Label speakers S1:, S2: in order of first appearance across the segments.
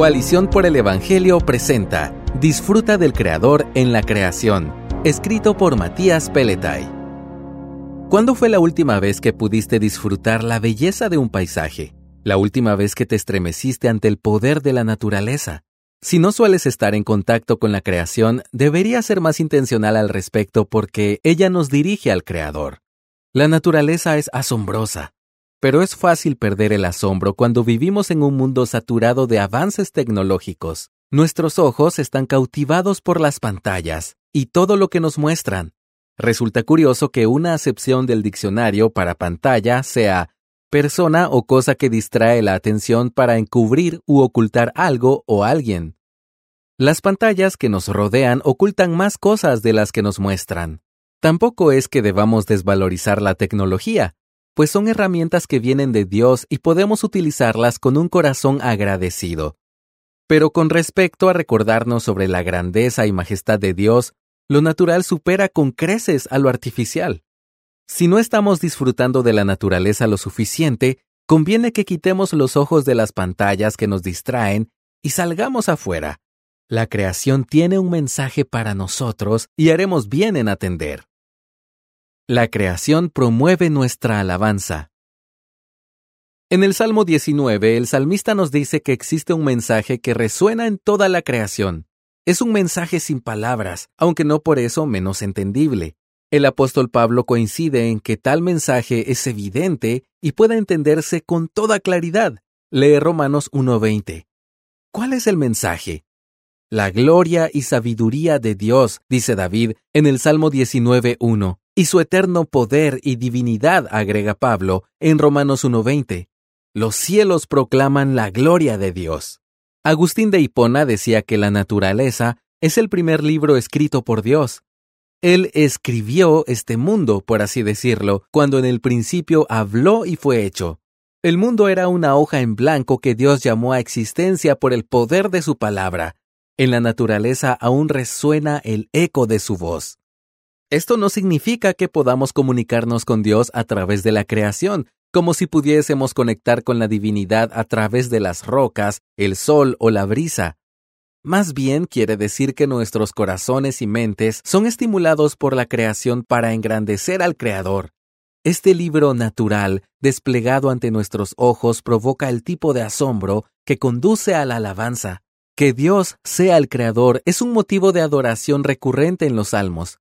S1: Coalición por el Evangelio presenta Disfruta del Creador en la creación, escrito por Matías Peletay. ¿Cuándo fue la última vez que pudiste disfrutar la belleza de un paisaje? La última vez que te estremeciste ante el poder de la naturaleza. Si no sueles estar en contacto con la creación, deberías ser más intencional al respecto porque ella nos dirige al Creador. La naturaleza es asombrosa, pero es fácil perder el asombro cuando vivimos en un mundo saturado de avances tecnológicos. Nuestros ojos están cautivados por las pantallas y todo lo que nos muestran. Resulta curioso que una acepción del diccionario para pantalla sea persona o cosa que distrae la atención para encubrir u ocultar algo o alguien. Las pantallas que nos rodean ocultan más cosas de las que nos muestran. Tampoco es que debamos desvalorizar la tecnología, pues son herramientas que vienen de Dios y podemos utilizarlas con un corazón agradecido. Pero con respecto a recordarnos sobre la grandeza y majestad de Dios, lo natural supera con creces a lo artificial. Si no estamos disfrutando de la naturaleza lo suficiente, conviene que quitemos los ojos de las pantallas que nos distraen y salgamos afuera. La creación tiene un mensaje para nosotros y haremos bien en atender. La creación promueve nuestra alabanza. En el Salmo 19, el salmista nos dice que existe un mensaje que resuena en toda la creación. Es un mensaje sin palabras, aunque no por eso menos entendible. El apóstol Pablo coincide en que tal mensaje es evidente y puede entenderse con toda claridad. Lee Romanos 1.20. ¿Cuál es el mensaje? La gloria y sabiduría de Dios, dice David en el Salmo 19.1 y su eterno poder y divinidad, agrega Pablo en Romanos 1.20. Los cielos proclaman la gloria de Dios. Agustín de Hipona decía que la naturaleza es el primer libro escrito por Dios. Él escribió este mundo, por así decirlo, cuando en el principio habló y fue hecho. El mundo era una hoja en blanco que Dios llamó a existencia por el poder de su palabra. En la naturaleza aún resuena el eco de su voz. Esto no significa que podamos comunicarnos con Dios a través de la creación, como si pudiésemos conectar con la divinidad a través de las rocas, el sol o la brisa. Más bien quiere decir que nuestros corazones y mentes son estimulados por la creación para engrandecer al Creador. Este libro natural, desplegado ante nuestros ojos, provoca el tipo de asombro que conduce a la alabanza. Que Dios sea el Creador es un motivo de adoración recurrente en los salmos.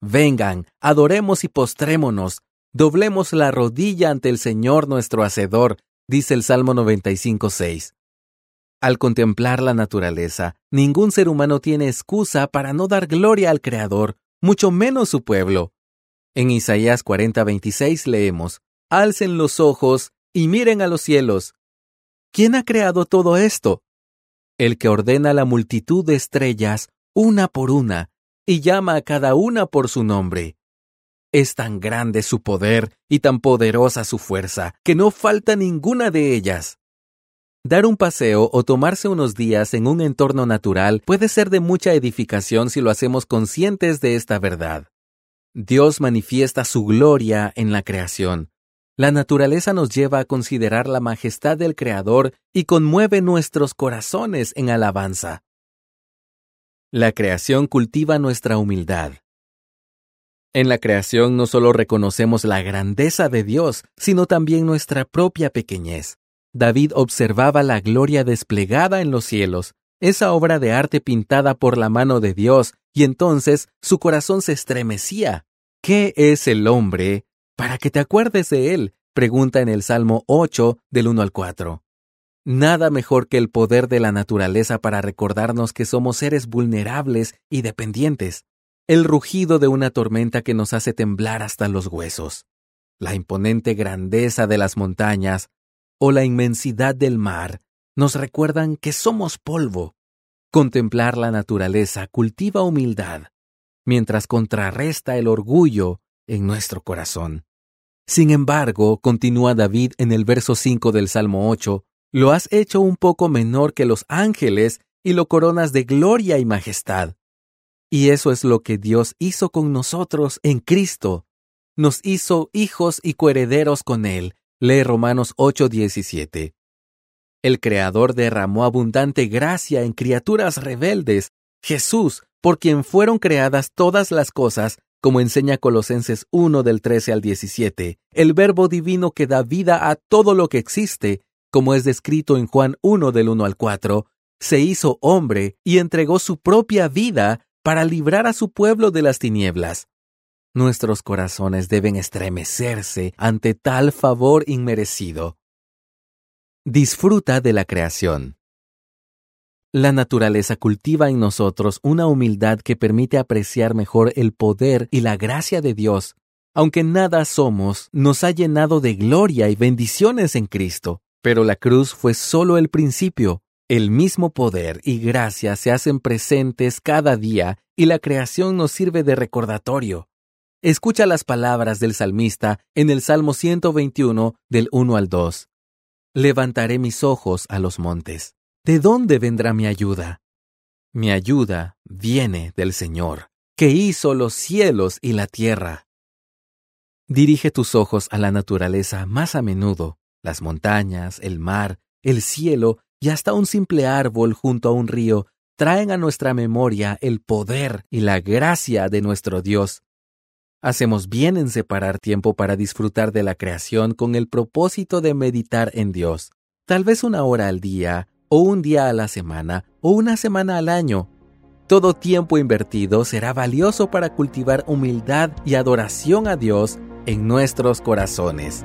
S1: Vengan, adoremos y postrémonos, doblemos la rodilla ante el Señor nuestro Hacedor, dice el Salmo 95.6. Al contemplar la naturaleza, ningún ser humano tiene excusa para no dar gloria al Creador, mucho menos su pueblo. En Isaías 40:26 leemos, Alcen los ojos y miren a los cielos. ¿Quién ha creado todo esto? El que ordena la multitud de estrellas, una por una, y llama a cada una por su nombre. Es tan grande su poder y tan poderosa su fuerza, que no falta ninguna de ellas. Dar un paseo o tomarse unos días en un entorno natural puede ser de mucha edificación si lo hacemos conscientes de esta verdad. Dios manifiesta su gloria en la creación. La naturaleza nos lleva a considerar la majestad del Creador y conmueve nuestros corazones en alabanza. La creación cultiva nuestra humildad. En la creación no solo reconocemos la grandeza de Dios, sino también nuestra propia pequeñez. David observaba la gloria desplegada en los cielos, esa obra de arte pintada por la mano de Dios, y entonces su corazón se estremecía. ¿Qué es el hombre? Para que te acuerdes de él, pregunta en el Salmo 8 del 1 al 4. Nada mejor que el poder de la naturaleza para recordarnos que somos seres vulnerables y dependientes. El rugido de una tormenta que nos hace temblar hasta los huesos. La imponente grandeza de las montañas o la inmensidad del mar nos recuerdan que somos polvo. Contemplar la naturaleza cultiva humildad, mientras contrarresta el orgullo en nuestro corazón. Sin embargo, continúa David en el verso 5 del Salmo 8, lo has hecho un poco menor que los ángeles y lo coronas de gloria y majestad. Y eso es lo que Dios hizo con nosotros en Cristo. Nos hizo hijos y coherederos con Él. Lee Romanos 8:17. El Creador derramó abundante gracia en criaturas rebeldes. Jesús, por quien fueron creadas todas las cosas, como enseña Colosenses 1 del 13 al 17, el Verbo divino que da vida a todo lo que existe, como es descrito en Juan 1 del 1 al 4, se hizo hombre y entregó su propia vida para librar a su pueblo de las tinieblas. Nuestros corazones deben estremecerse ante tal favor inmerecido. Disfruta de la creación. La naturaleza cultiva en nosotros una humildad que permite apreciar mejor el poder y la gracia de Dios. Aunque nada somos, nos ha llenado de gloria y bendiciones en Cristo. Pero la cruz fue solo el principio. El mismo poder y gracia se hacen presentes cada día y la creación nos sirve de recordatorio. Escucha las palabras del salmista en el Salmo 121 del 1 al 2. Levantaré mis ojos a los montes. ¿De dónde vendrá mi ayuda? Mi ayuda viene del Señor, que hizo los cielos y la tierra. Dirige tus ojos a la naturaleza más a menudo, las montañas, el mar, el cielo y hasta un simple árbol junto a un río traen a nuestra memoria el poder y la gracia de nuestro Dios. Hacemos bien en separar tiempo para disfrutar de la creación con el propósito de meditar en Dios, tal vez una hora al día o un día a la semana, o una semana al año. Todo tiempo invertido será valioso para cultivar humildad y adoración a Dios en nuestros corazones.